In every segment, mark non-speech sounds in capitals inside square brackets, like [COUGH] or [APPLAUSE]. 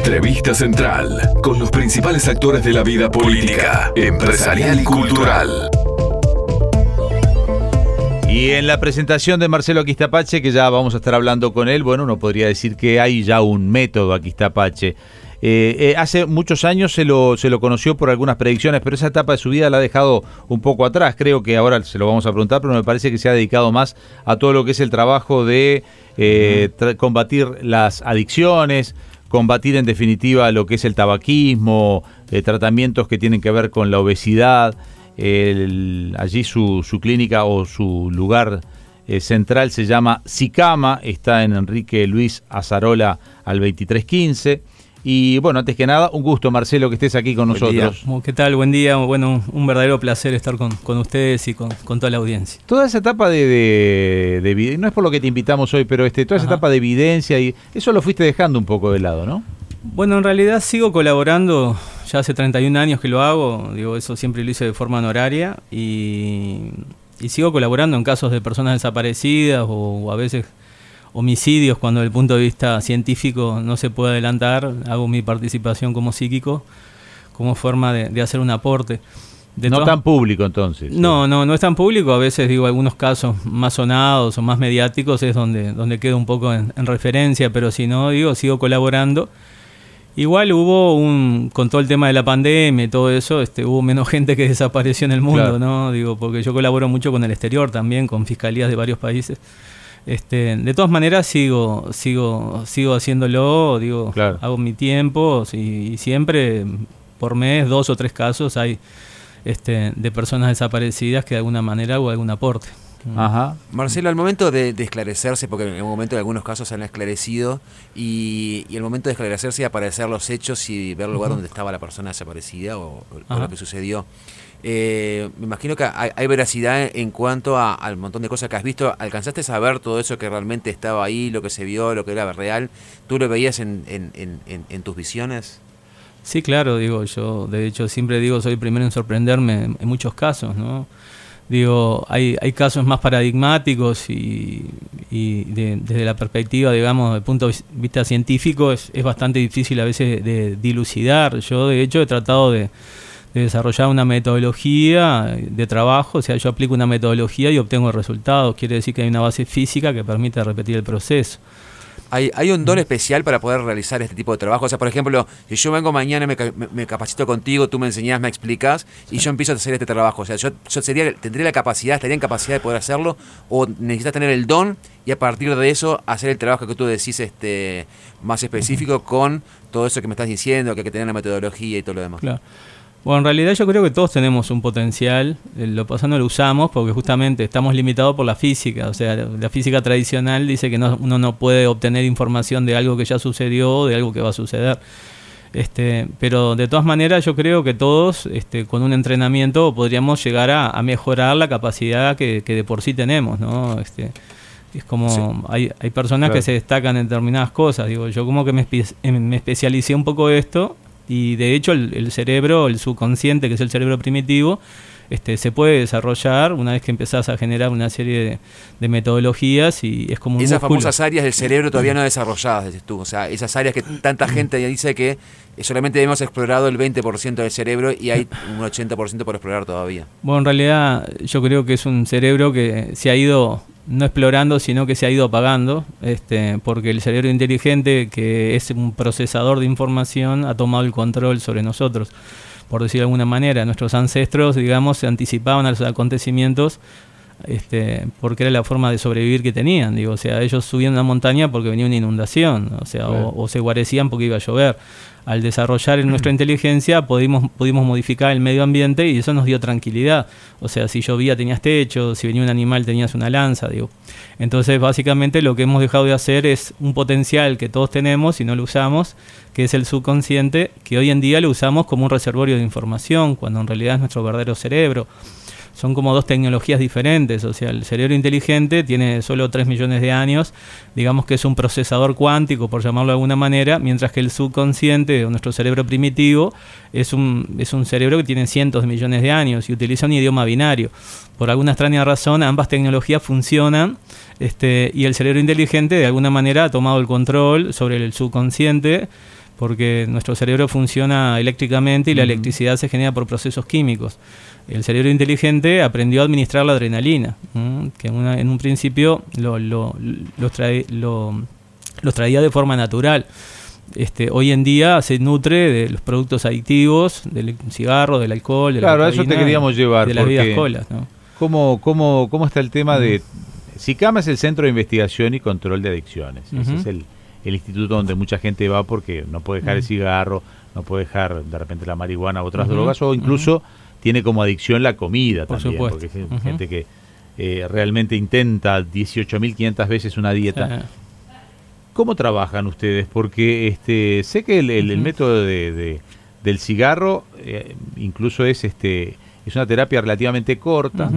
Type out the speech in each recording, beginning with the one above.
Entrevista Central con los principales actores de la vida política, empresarial y cultural. Y en la presentación de Marcelo Aquistapache, que ya vamos a estar hablando con él, bueno, uno podría decir que hay ya un método Aquistapache. Eh, eh, hace muchos años se lo, se lo conoció por algunas predicciones, pero esa etapa de su vida la ha dejado un poco atrás. Creo que ahora se lo vamos a preguntar, pero me parece que se ha dedicado más a todo lo que es el trabajo de eh, combatir las adicciones, combatir en definitiva lo que es el tabaquismo, tratamientos que tienen que ver con la obesidad. allí su, su, clínica o su lugar central se llama Sicama, está en Enrique Luis Azarola al 2315. Y bueno, antes que nada, un gusto, Marcelo, que estés aquí con nosotros. ¿Qué tal? Buen día. Bueno, un, verdadero placer estar con, ustedes y con, toda la audiencia. Toda esa etapa de, de, no es por lo que te invitamos hoy, pero este, toda esa etapa de evidencia y eso lo fuiste dejando un poco de lado, ¿no? Bueno, en realidad sigo colaborando, ya hace 31 años que lo hago, digo, eso siempre lo hice de forma honoraria y, sigo colaborando en casos de personas desaparecidas o a veces homicidios cuando desde el punto de vista científico no se puede adelantar, hago mi participación como psíquico como forma de, hacer un aporte. no tan público entonces. No, no, no es tan público. A veces digo algunos casos más sonados o más mediáticos es donde, donde quedo un poco en, referencia, pero si no, digo, sigo colaborando. Igual hubo un, con todo el tema de la pandemia y todo eso, este, hubo menos [LAUGHS] gente que desapareció en el mundo, ¿no? Digo, porque yo colaboro mucho con el exterior también, con fiscalías de varios países. Este, de todas maneras sigo, sigo, sigo haciéndolo, digo, hago mi tiempo y, siempre por mes dos o tres casos hay este, de personas desaparecidas que de alguna manera hago algún aporte. Ajá. Marcelo, al momento de, esclarecerse, porque en un momento en algunos casos se han esclarecido, y, y el momento de esclarecerse y aparecer los hechos y ver el lugar donde estaba la persona desaparecida o, lo que sucedió. Eh, me imagino que hay, veracidad en cuanto al montón de cosas que has visto. ¿Alcanzaste a saber todo eso que realmente estaba ahí, lo que se vio, lo que era real? ¿Tú lo veías en, tus visiones? Sí, claro, digo, yo de hecho siempre digo, soy el primero en sorprenderme en, muchos casos, ¿no? Digo, hay, hay casos más paradigmáticos y, desde la perspectiva, digamos, desde el punto de vista científico es, es bastante difícil a veces de dilucidar. Yo de hecho he tratado de de desarrollar una metodología de trabajo, o sea, yo aplico una metodología y obtengo resultados, quiere decir que hay una base física que permite repetir el proceso. Hay, hay un don especial para poder realizar este tipo de trabajo. O sea, por ejemplo, si yo vengo mañana, me, me, capacito contigo, tú me enseñás, me explicas y yo empiezo a hacer este trabajo. O sea, yo, yo sería, tendría la capacidad, estaría en capacidad de poder hacerlo o necesitas tener el don y a partir de eso hacer el trabajo que tú decís este más específico con todo eso que me estás diciendo, que hay que tener la metodología y todo lo demás. Claro. Bueno, en realidad yo creo que todos tenemos un potencial, eh, lo pasando lo usamos porque justamente estamos limitados por la física, o sea, la física tradicional dice que uno no puede obtener información de algo que ya sucedió o de algo que va a suceder. Este, pero de todas maneras yo creo que todos este, con un entrenamiento podríamos llegar a, mejorar la capacidad que, de por sí tenemos, ¿no? Este, es como hay, hay personas que se destacan en determinadas cosas, digo, yo como que me, me especialicé un poco esto y de hecho el, cerebro, el subconsciente, que es el cerebro primitivo, este, se puede desarrollar una vez que empezás a generar una serie de, metodologías y es como un Esas famosas áreas del cerebro todavía no desarrolladas, dices tú. O sea, esas áreas que tanta gente dice que solamente hemos explorado el 20% del cerebro y hay un 80% por explorar todavía. Bueno, en realidad yo creo que es un cerebro que se ha ido no explorando, sino que se ha ido apagando, este, porque el cerebro inteligente, que es un procesador de información, ha tomado el control sobre nosotros. Por decir de alguna manera, nuestros ancestros, digamos, se anticipaban a los acontecimientos este, porque era la forma de sobrevivir que tenían. Digo, o sea, ellos subían una montaña porque venía una inundación, o sea, o, se guarecían porque iba a llover al desarrollar en nuestra [CLEARS THROAT] inteligencia pudimos, pudimos modificar el medio ambiente y eso nos dio tranquilidad. O sea, si llovía tenías techo, si venía un animal tenías una lanza, digo. Entonces, básicamente lo que hemos dejado de hacer es un potencial que todos tenemos y no lo usamos, que es el subconsciente, que hoy en día lo usamos como un reservorio de información, cuando en realidad es nuestro verdadero cerebro son como dos tecnologías diferentes. O sea, el cerebro inteligente tiene solo 3 millones de años, digamos que es un procesador cuántico, por llamarlo de alguna manera, mientras que el subconsciente, o nuestro cerebro primitivo, es un, es un cerebro que tiene cientos de millones de años y utiliza un idioma binario. Por alguna extraña razón, ambas tecnologías funcionan este, y el cerebro inteligente de alguna manera ha tomado el control sobre el subconsciente porque nuestro cerebro funciona eléctricamente y la electricidad se genera por procesos químicos. El cerebro inteligente aprendió a administrar la adrenalina, que en un principio lo, lo, traía de forma natural. Este, hoy en día se nutre de los productos adictivos, del cigarro, del alcohol, de claro, a eso te queríamos llevar. De las vidas colas. ¿cómo, cómo, cómo está el tema de... SICAMA es el Centro de Investigación y Control de Adicciones. Ese es el, el instituto donde mucha gente va porque no puede dejar el cigarro, no puede dejar de repente la marihuana u otras drogas, o incluso tiene como adicción la comida también, porque es gente que eh, realmente intenta 18.500 veces una dieta. ¿Cómo trabajan ustedes? Porque este sé que el, método de, del cigarro eh, incluso es este es una terapia relativamente corta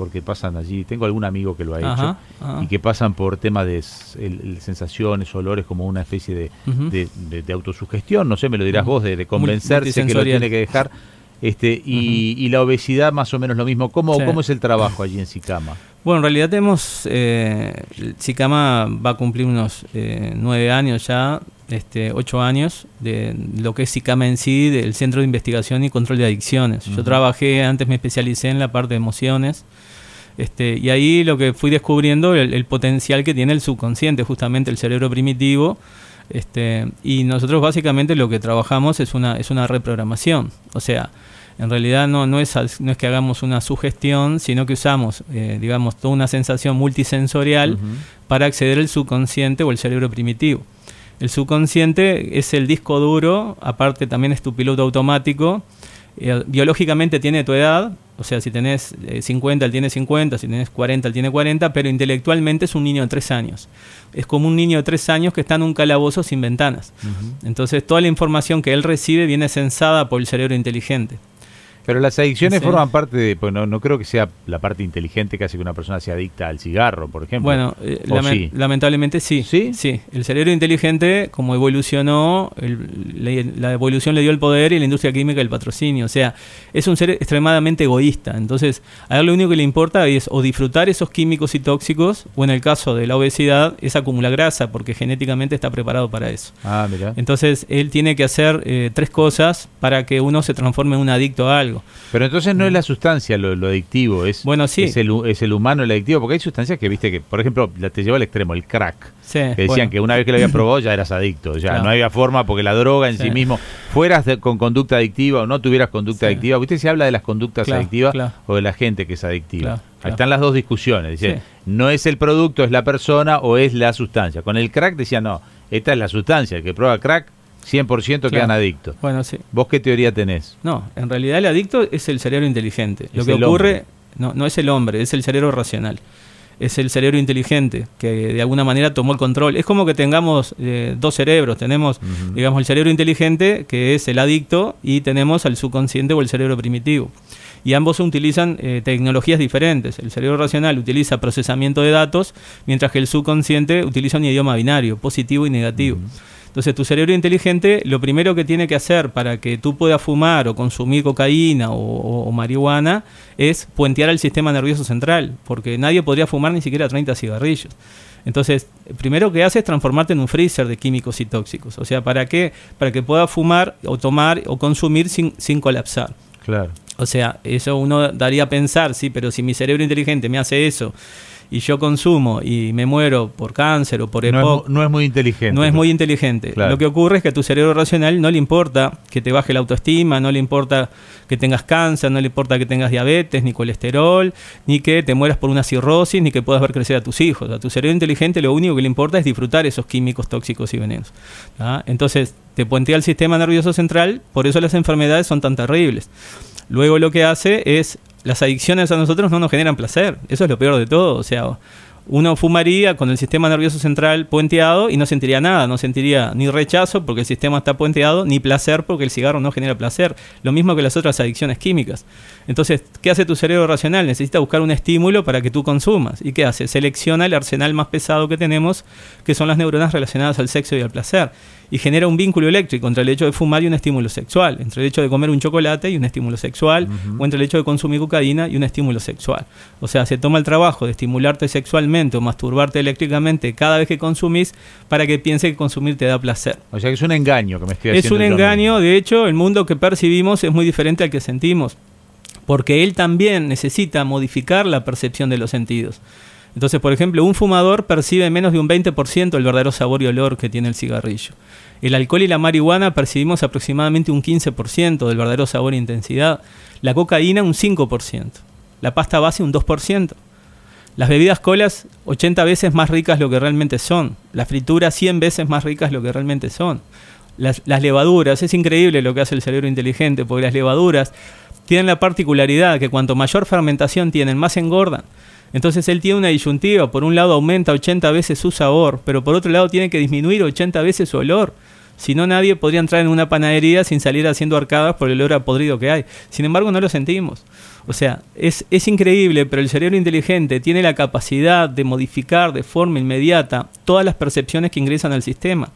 porque pasan allí, tengo algún amigo que lo ha hecho, y que pasan por temas de sensaciones, olores, como una especie de, de, autosugestión, no sé, me lo dirás vos, de, convencerse que lo tiene que dejar. Este, y, la obesidad más o menos lo mismo. ¿Cómo, ¿cómo es el trabajo allí en Sicama? Bueno, en realidad tenemos, eh, Sicama va a cumplir unos eh, nueve años ya, este, ocho años de lo que es SICAMA en sí, del Centro de Investigación y Control de Adicciones. Yo trabajé, antes me especialicé en la parte de emociones, este, y ahí lo que fui descubriendo, el, el, potencial que tiene el subconsciente, justamente el cerebro primitivo. Este, y nosotros básicamente lo que trabajamos es una, es una reprogramación. O sea, en realidad no, no, es, no es que hagamos una sugestión, sino que usamos, eh, digamos, toda una sensación multisensorial para acceder al subconsciente o el cerebro primitivo. El subconsciente es el disco duro, aparte también es tu piloto automático, eh, biológicamente tiene tu edad, o sea, si tenés 50, eh, él tiene 50, si tenés 40, él tiene 40, pero intelectualmente es un niño de 3 años. Es como un niño de 3 años que está en un calabozo sin ventanas. Entonces, toda la información que él recibe viene censada por el cerebro inteligente. Pero las adicciones forman parte de, pues no, no creo que sea la parte inteligente que hace que una persona sea adicta al cigarro, por ejemplo. Bueno, eh, lamentablemente sí. sí. Sí, el cerebro inteligente, como evolucionó, la, evolución le dio el poder y la industria química el patrocinio. O sea, es un ser extremadamente egoísta. Entonces, a él lo único que le importa es o disfrutar esos químicos y tóxicos, o en el caso de la obesidad, es acumular grasa, porque genéticamente está preparado para eso. Ah, mira. Entonces, él tiene que hacer eh, tres cosas para que uno se transforme en un adicto a algo. Pero entonces no es la sustancia lo, adictivo, es, bueno, sí. es, el, es el humano el adictivo, porque hay sustancias que, viste, que por ejemplo, la te lleva al extremo, el crack. que decían que una vez que lo habías [LAUGHS] probado ya eras adicto, ya no había forma porque la droga en sí, mismo, fueras con conducta adictiva o no tuvieras conducta adictiva, usted se habla de las conductas adictivas o de la gente que es adictiva. Ahí están las dos discusiones, dice, no es el producto, es la persona o es la sustancia. Con el crack decía, no, esta es la sustancia, el que prueba crack 100% quedan adictos. Bueno, sí. ¿Vos qué teoría tenés? No, en realidad el adicto es el cerebro inteligente. Lo que ocurre no, no es el hombre, es el cerebro racional. Es el cerebro inteligente que de alguna manera tomó el control. Es como que tengamos eh, dos cerebros. Tenemos, digamos, el cerebro inteligente, que es el adicto, y tenemos al subconsciente o el cerebro primitivo y ambos utilizan eh, tecnologías diferentes. El cerebro racional utiliza procesamiento de datos, mientras que el subconsciente utiliza un idioma binario, positivo y negativo. Entonces tu cerebro inteligente lo primero que tiene que hacer para que tú puedas fumar o consumir cocaína o, marihuana es puentear el sistema nervioso central, porque nadie podría fumar ni siquiera 30 cigarrillos. Entonces, primero que hace es transformarte en un freezer de químicos y tóxicos. O sea, ¿para qué? Para que puedas fumar o tomar o consumir sin, sin colapsar. Claro. O sea, eso uno daría a pensar, sí, pero si mi cerebro inteligente me hace eso y yo consumo y me muero por cáncer o por EPOC. No, es, muy inteligente. No es muy inteligente. Lo que ocurre es que a tu cerebro racional no le importa que te baje la autoestima, no le importa que tengas cáncer, no le importa que tengas diabetes, ni colesterol, ni que te mueras por una cirrosis, ni que puedas ver crecer a tus hijos. A tu cerebro inteligente lo único que le importa es disfrutar esos químicos tóxicos y venenos. Entonces, te puentea el sistema nervioso central, por eso las enfermedades son tan terribles. Luego lo que hace es las adicciones a nosotros no nos generan placer. Eso es lo peor de todo. O sea, uno fumaría con el sistema nervioso central puenteado y no sentiría nada, no sentiría ni rechazo porque el sistema está puenteado, ni placer porque el cigarro no genera placer. Lo mismo que las otras adicciones químicas. Entonces, ¿qué hace tu cerebro racional? Necesita buscar un estímulo para que tú consumas. ¿Y qué hace? Selecciona el arsenal más pesado que tenemos, que son las neuronas relacionadas al sexo y al placer. Y genera un vínculo eléctrico entre el hecho de fumar y un estímulo sexual, entre el hecho de comer un chocolate y un estímulo sexual, o entre el hecho de consumir cocaína y un estímulo sexual. O sea, se toma el trabajo de estimularte sexualmente o masturbarte eléctricamente cada vez que consumís para que piense que consumir te da placer. O sea que es un engaño que me estoy Es haciendo. un yo engaño, mismo. de hecho, el mundo que percibimos es muy diferente al que sentimos, porque él también necesita modificar la percepción de los sentidos. Entonces, por ejemplo, un fumador percibe menos de un 20% el verdadero sabor y olor que tiene el cigarrillo. El alcohol y la marihuana percibimos aproximadamente un 15% del verdadero sabor e intensidad. La cocaína un 5%. La pasta base un 2%. Las bebidas colas 80 veces más ricas lo que realmente son. Las frituras 100 veces más ricas lo que realmente son. Las, las levaduras, es increíble lo que hace el cerebro inteligente, porque las levaduras tienen la particularidad que cuanto mayor fermentación tienen, más engordan. Entonces él tiene una disyuntiva, por un lado aumenta 80 veces su sabor, pero por otro lado tiene que disminuir 80 veces su olor. Si no, nadie podría entrar en una panadería sin salir haciendo arcadas por el olor a podrido que hay. Sin embargo, no lo sentimos. O sea, es, es increíble, pero el cerebro inteligente tiene la capacidad de modificar de forma inmediata todas las percepciones que ingresan al sistema.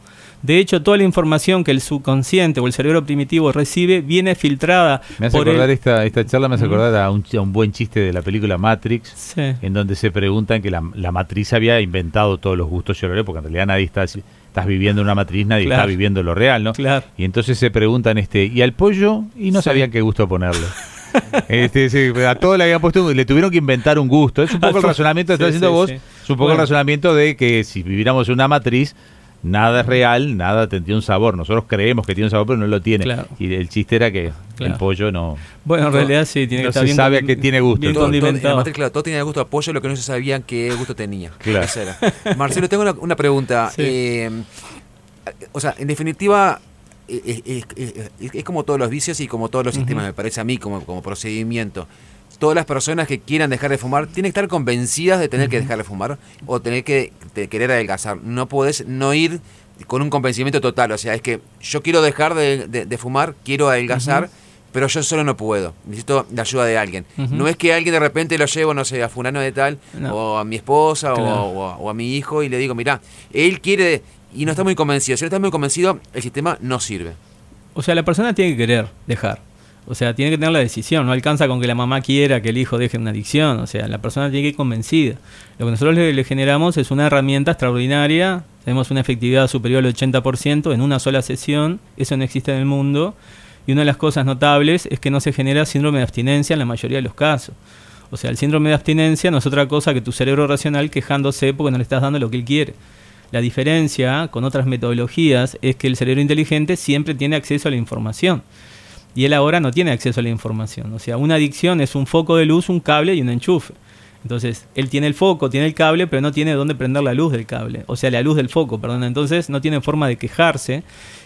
De hecho, toda la información que el subconsciente o el cerebro primitivo recibe viene filtrada Me hace por acordar el... esta, esta charla, me hace acordar a un, a un buen chiste de la película Matrix, Sí. en donde se preguntan que la, la matriz había inventado todos los gustos y olores, porque en realidad nadie está, estás viviendo en una matriz, nadie Claro. está viviendo lo real, ¿no? Claro. Y entonces se preguntan, este, ¿y al pollo? Y no Sí. sabían qué gusto ponerle. [LAUGHS] Este, sí, a todos le habían puesto, le tuvieron que inventar un gusto. Es un poco el razonamiento que sí, estás haciendo sí, vos, es un poco el razonamiento de que si viviéramos en una matriz, nada es real, nada te- tiene un sabor. Nosotros creemos que tiene un sabor, pero no lo tiene. Claro. Y el chiste era que el pollo no. Bueno, en realidad sí, tiene no que estar se bien sabe a qué tiene gusto, bien todo- condimentado. matriz, claro, todo tenía gusto a pollo, lo que no se sabía qué gusto tenía. [LAUGHS] Claro. Marcelo, tengo una, una pregunta. Sí. Eh, o sea, en definitiva, eh, eh, es, es como todos los vicios y como todos los sistemas, me parece a mí, como, como procedimiento. Todas las personas que quieran dejar de fumar tienen que estar convencidas de tener que dejar de fumar o tener que de querer adelgazar. No podés no ir con un convencimiento total. O sea, es que yo quiero dejar de, de- de fumar, quiero adelgazar, pero yo solo no puedo. Necesito la ayuda de alguien. No es que alguien de repente lo llevo, no sé, a fulano de tal, No. o a mi esposa, o, a, o a mi hijo, y le digo, mira, él quiere y no está muy convencido. Si no está muy convencido, el sistema no sirve. O sea, la persona tiene que querer dejar. O sea, tiene que tener la decisión. No alcanza con que la mamá quiera que el hijo deje una adicción. O sea, la persona tiene que ir convencida. Lo que nosotros le, generamos es una herramienta extraordinaria. Tenemos una efectividad superior al 80% en una sola sesión. Eso no existe en el mundo. Y una de las cosas notables es que no se genera síndrome de abstinencia en la mayoría de los casos. O sea, el síndrome de abstinencia no es otra cosa que tu cerebro racional quejándose porque no le estás dando lo que él quiere. La diferencia con otras metodologías es que el cerebro inteligente siempre tiene acceso a la información y él ahora no tiene acceso a la información. O sea, una adicción es un foco de luz, un cable y un enchufe. Entonces, él tiene el foco, tiene el cable, pero no tiene dónde prender la luz del cable, o sea, la luz del foco, perdón. Entonces, no tiene forma de quejarse.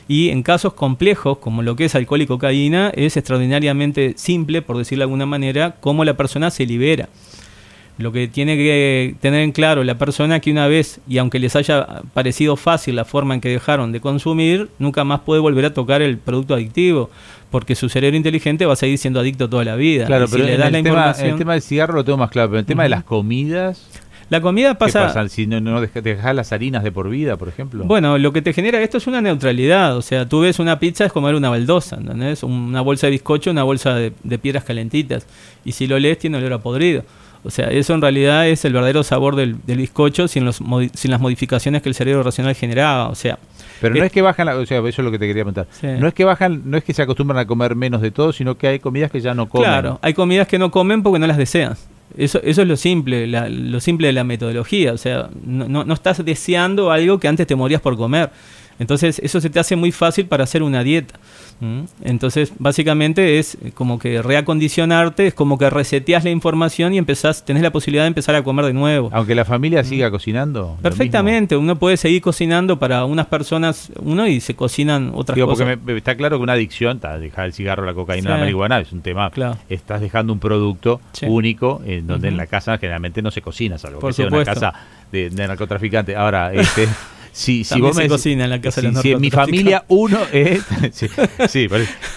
Y en casos complejos, como lo que es alcohol y cocaína, es extraordinariamente simple, por decirlo de alguna manera, cómo la persona se libera. Lo que tiene que tener en claro la persona que una vez, y aunque les haya parecido fácil la forma en que dejaron de consumir, nunca más puede volver a tocar el producto adictivo, porque su cerebro inteligente va a seguir siendo adicto toda la vida. Claro, si pero le en das el, la tema, información, el tema del cigarro lo tengo más claro, pero el tema de las comidas, la comida ¿qué pasa? Si no, no te dejas las harinas de por vida, por ejemplo. Bueno, lo que te genera esto es una neutralidad. O sea, tú ves una pizza es comer una baldosa, ¿entendés? Una bolsa de bizcocho, una bolsa de, de piedras calentitas. Y si lo lees, tiene olor a podrido. O sea, eso en realidad es el verdadero sabor del, del bizcocho sin, los, modi- sin las modificaciones que el cerebro racional generaba. O sea, Pero no Eh, es que bajan, la- o sea, eso es lo que te quería preguntar. Sí. No es que bajan, no es que se acostumbran a comer menos de todo, sino que hay comidas que ya no comen. Claro, hay comidas que no comen porque no las desean. Eso, eso es lo simple, la- lo simple de la metodología. O sea, no, no- no estás deseando algo que antes te morías por comer. Entonces, eso se te hace muy fácil para hacer una dieta. Entonces, básicamente es como que reacondicionarte, es como que reseteas la información y empezás, tenés la posibilidad de empezar a comer de nuevo. Aunque la familia siga cocinando. Perfectamente, uno puede seguir cocinando para unas personas, uno y se cocinan otras Digo, cosas. porque me- está claro que una adicción, ta, dejar el cigarro, la cocaína, la marihuana, es un tema. Claro. Estás dejando un producto Sí. único en donde en la casa generalmente no se cocina, salvo Por que sea supuesto. una casa de, de narcotraficante. Ahora, este, [LAUGHS] si, si vos se me decís- cocina en la casa de si, los si en mi familia uno, [LAUGHS] eh, sí, sí,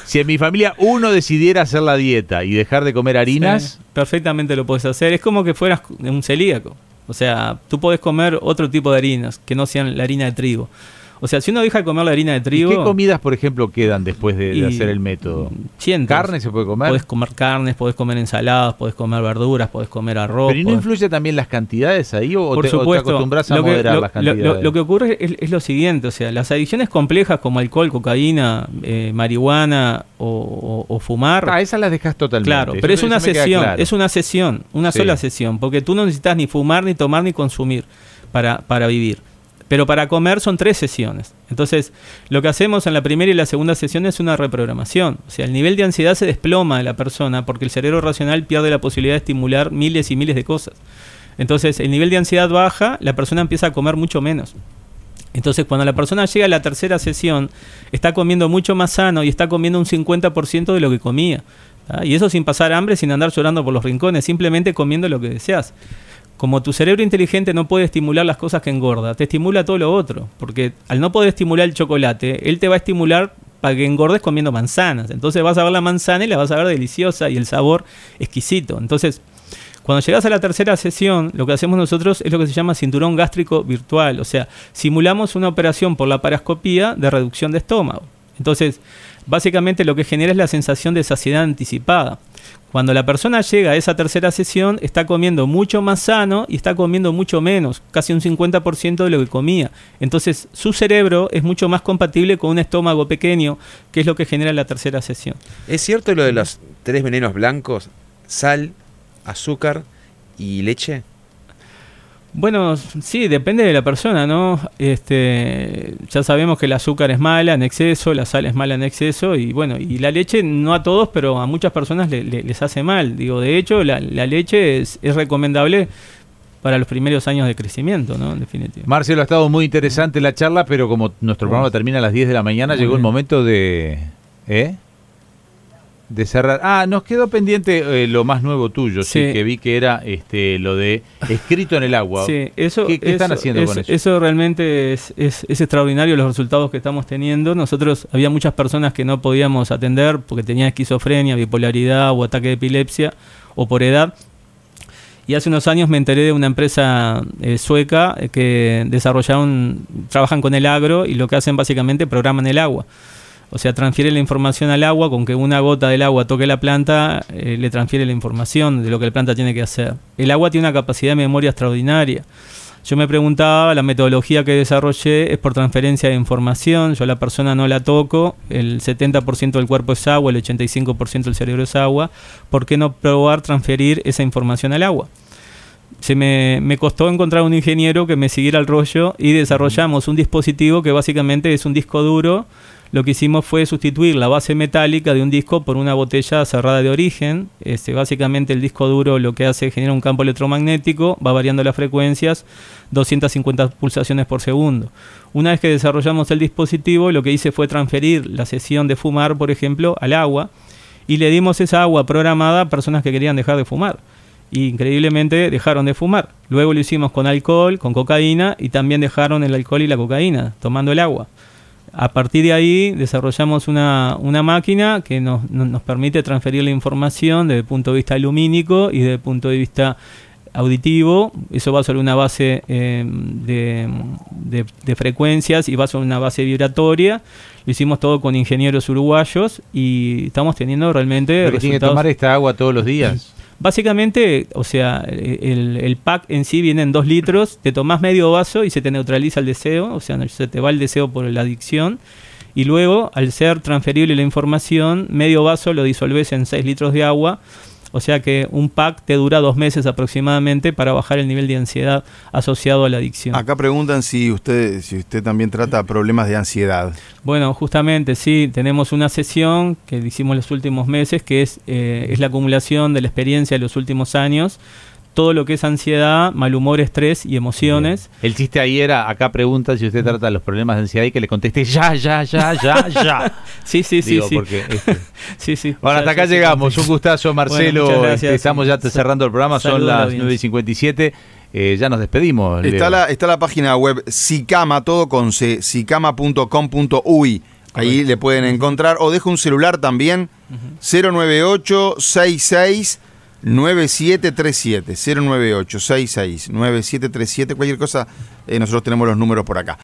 si en mi familia uno decidiera hacer la dieta y dejar de comer harinas, Sí, perfectamente lo puedes hacer. Es como que fueras un celíaco. O sea, tú puedes comer otro tipo de harinas que no sean la harina de trigo. O sea, si uno deja de comer la harina de trigo... ¿Y qué comidas, por ejemplo, quedan después de, hacer el método? Cientos. ¿Carne se puede comer? Podés comer carnes, podés comer ensaladas, podés comer verduras, podés comer arroz. ¿Pero y no influye también las cantidades ahí o, por te, supuesto, acostumbras a moderar las cantidades? Lo, que ocurre es, lo siguiente, o sea, las adicciones complejas como alcohol, cocaína, eh, marihuana o, fumar... Ah, esas las dejas totalmente. Claro, pero es una sesión, es una sesión, una sola sesión, porque tú no necesitas ni fumar, ni tomar, ni consumir para, para vivir. Pero para comer son tres sesiones. Entonces, lo que hacemos en la primera y la segunda sesión es una reprogramación. O sea, el nivel de ansiedad se desploma de la persona porque el cerebro racional pierde la posibilidad de estimular miles y miles de cosas. Entonces, el nivel de ansiedad baja, la persona empieza a comer mucho menos. Entonces, cuando la persona llega a la tercera sesión, está comiendo mucho más sano y está comiendo un 50% de lo que comía. Y eso sin pasar hambre, sin andar llorando por los rincones, simplemente comiendo lo que deseas como tu cerebro inteligente no puede estimular las cosas que engorda, te estimula todo lo otro. Porque al no poder estimular el chocolate, él te va a estimular para que engordes comiendo manzanas. Entonces vas a ver la manzana y la vas a ver deliciosa y el sabor exquisito. Entonces, cuando llegas a la tercera sesión, lo que hacemos nosotros es lo que se llama cinturón gástrico virtual. O sea, simulamos una operación por la parascopía de reducción de estómago. Entonces, básicamente lo que genera es la sensación de saciedad anticipada. Cuando la persona llega a esa tercera sesión, está comiendo mucho más sano y está comiendo mucho menos, casi un 50% de lo que comía. Entonces, su cerebro es mucho más compatible con un estómago pequeño, que es lo que genera la tercera sesión. ¿Es cierto lo de los tres venenos blancos? Sal, azúcar y leche. Bueno, sí, depende de la persona, ¿no? Este, ya sabemos que el azúcar es mala en exceso, la sal es mala en exceso y bueno, y la leche no a todos, pero a muchas personas les hace mal. Digo, de hecho, la, leche es, recomendable para los primeros años de crecimiento, ¿no? En definitiva. Marcelo, ha estado muy interesante la charla, pero como nuestro programa termina a las 10 de la mañana, llegó el momento de... ¿Eh? De cerrar. Ah, nos quedó pendiente eh, lo más nuevo tuyo, sí. que vi que era este lo de escrito en el agua. Sí, eso, ¿Qué, están haciendo con eso? Eso realmente es, es, extraordinario los resultados que estamos teniendo. Nosotros había muchas personas que no podíamos atender porque tenían esquizofrenia, bipolaridad o ataque de epilepsia o por edad. Y hace unos años me enteré de una empresa eh, sueca eh, que desarrollaron, trabajan con el agro y lo que hacen básicamente programan el agua. O sea, transfiere la información al agua, con que una gota del agua toque la planta, eh, le transfiere la información de lo que la planta tiene que hacer. El agua tiene una capacidad de memoria extraordinaria. Yo me preguntaba, la metodología que desarrollé es por transferencia de información, yo a la persona no la toco, el 70% del cuerpo es agua, el 85% del cerebro es agua, ¿por qué no probar transferir esa información al agua? Se me, me costó encontrar un ingeniero que me siguiera el rollo y desarrollamos un dispositivo que básicamente es un disco duro lo que hicimos fue sustituir la base metálica de un disco por una botella cerrada de origen. Este, básicamente el disco duro lo que hace es generar un campo electromagnético, va variando las frecuencias, 250 pulsaciones por segundo. Una vez que desarrollamos el dispositivo, lo que hice fue transferir la sesión de fumar, por ejemplo, al agua y le dimos esa agua programada a personas que querían dejar de fumar. Y increíblemente dejaron de fumar. Luego lo hicimos con alcohol, con cocaína y también dejaron el alcohol y la cocaína, tomando el agua. A partir de ahí desarrollamos una, una máquina que nos, nos, permite transferir la información desde el punto de vista lumínico y desde el punto de vista auditivo. Eso va sobre una base eh, de, de, frecuencias y va sobre una base vibratoria. Lo hicimos todo con ingenieros uruguayos y estamos teniendo realmente... Pero tiene que tomar esta agua todos los días. [LAUGHS] Básicamente, o sea, el, pack en sí viene en dos litros, te tomas medio vaso y se te neutraliza el deseo, o sea, se te va el deseo por la adicción. Y luego, al ser transferible la información, medio vaso lo disolves en 6 litros de agua o sea que un pack te dura dos meses aproximadamente para bajar el nivel de ansiedad asociado a la adicción. Acá preguntan si usted, si usted también trata problemas de ansiedad. Bueno, justamente sí, tenemos una sesión que hicimos los últimos meses, que es, eh, es la acumulación de la experiencia de los últimos años todo lo que es ansiedad, mal humor, estrés y emociones. El chiste ahí era, acá pregunta si usted trata los problemas de ansiedad y que le conteste ya, ya, ya, ya, ya. [LAUGHS] sí, sí, sí, sí. Este, [LAUGHS] sí, sí. Bueno, hasta acá llegamos. Un gustazo, Marcelo. Este, estamos ya cerrando el programa, son las 9 y 57. Eh, ya nos despedimos. Está la, está la página web Sicama, todo con C, sicama.com.uy. Ahí le pueden encontrar. O dejo un celular también, 098 66 9737 098 66 9737 cualquier cosa, eh, nosotros tenemos los números por acá.